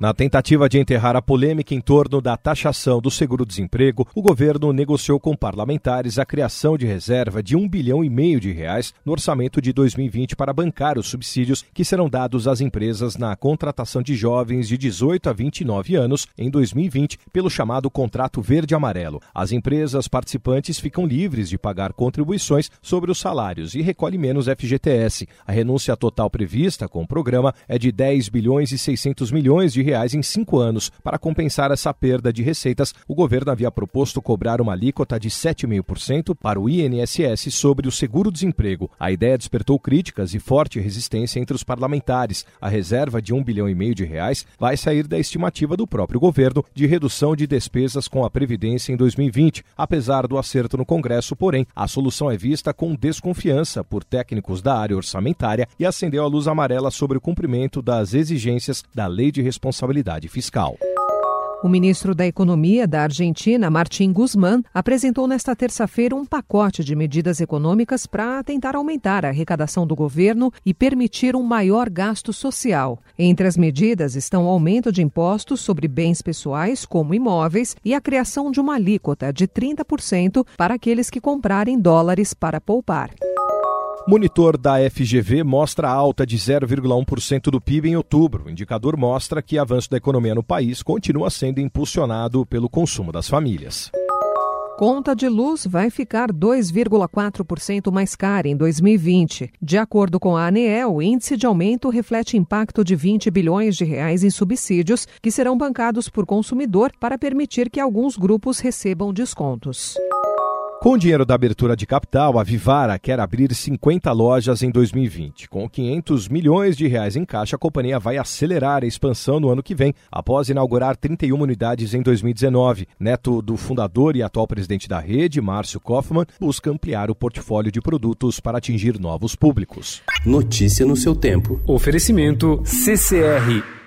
Na tentativa de enterrar a polêmica em torno da taxação do seguro-desemprego, o governo negociou com parlamentares a criação de reserva de um bilhão e meio de reais no orçamento de 2020 para bancar os subsídios que serão dados às empresas na contratação de jovens de 18 a 29 anos em 2020 pelo chamado contrato verde-amarelo. As empresas participantes ficam livres de pagar contribuições sobre os salários e recolhem menos FGTS. A renúncia total prevista com o programa é de 10 bilhões e 600 milhões de reais em cinco anos. Para compensar essa perda de receitas, o governo havia proposto cobrar uma alíquota de 7,5% para o INSS sobre o seguro-desemprego. A ideia despertou críticas e forte resistência entre os parlamentares. A reserva de um bilhão e meio de reais vai sair da estimativa do próprio governo de redução de despesas com a Previdência em 2020. Apesar do acerto no Congresso, porém, a solução é vista com desconfiança por técnicos da área orçamentária e acendeu a luz amarela sobre o cumprimento das exigências da Lei de Responsabilidade responsabilidade fiscal. O ministro da Economia da Argentina, Martim Guzmán, apresentou nesta terça-feira um pacote de medidas econômicas para tentar aumentar a arrecadação do governo e permitir um maior gasto social. Entre as medidas estão o aumento de impostos sobre bens pessoais, como imóveis, e a criação de uma alíquota de 30% para aqueles que comprarem dólares para poupar. Monitor da FGV mostra alta de 0,1% do PIB em outubro. O indicador mostra que o avanço da economia no país continua sendo impulsionado pelo consumo das famílias. Conta de luz vai ficar 2,4% mais cara em 2020. De acordo com a ANEEL, o índice de aumento reflete impacto de 20 bilhões de reais em subsídios que serão bancados por consumidor para permitir que alguns grupos recebam descontos. Com o dinheiro da abertura de capital, a Vivara quer abrir 50 lojas em 2020. Com 500 milhões de reais em caixa, a companhia vai acelerar a expansão no ano que vem, após inaugurar 31 unidades em 2019. Neto do fundador e atual presidente da rede, Márcio Kaufmann, busca ampliar o portfólio de produtos para atingir novos públicos. Notícia no seu tempo. Oferecimento CCR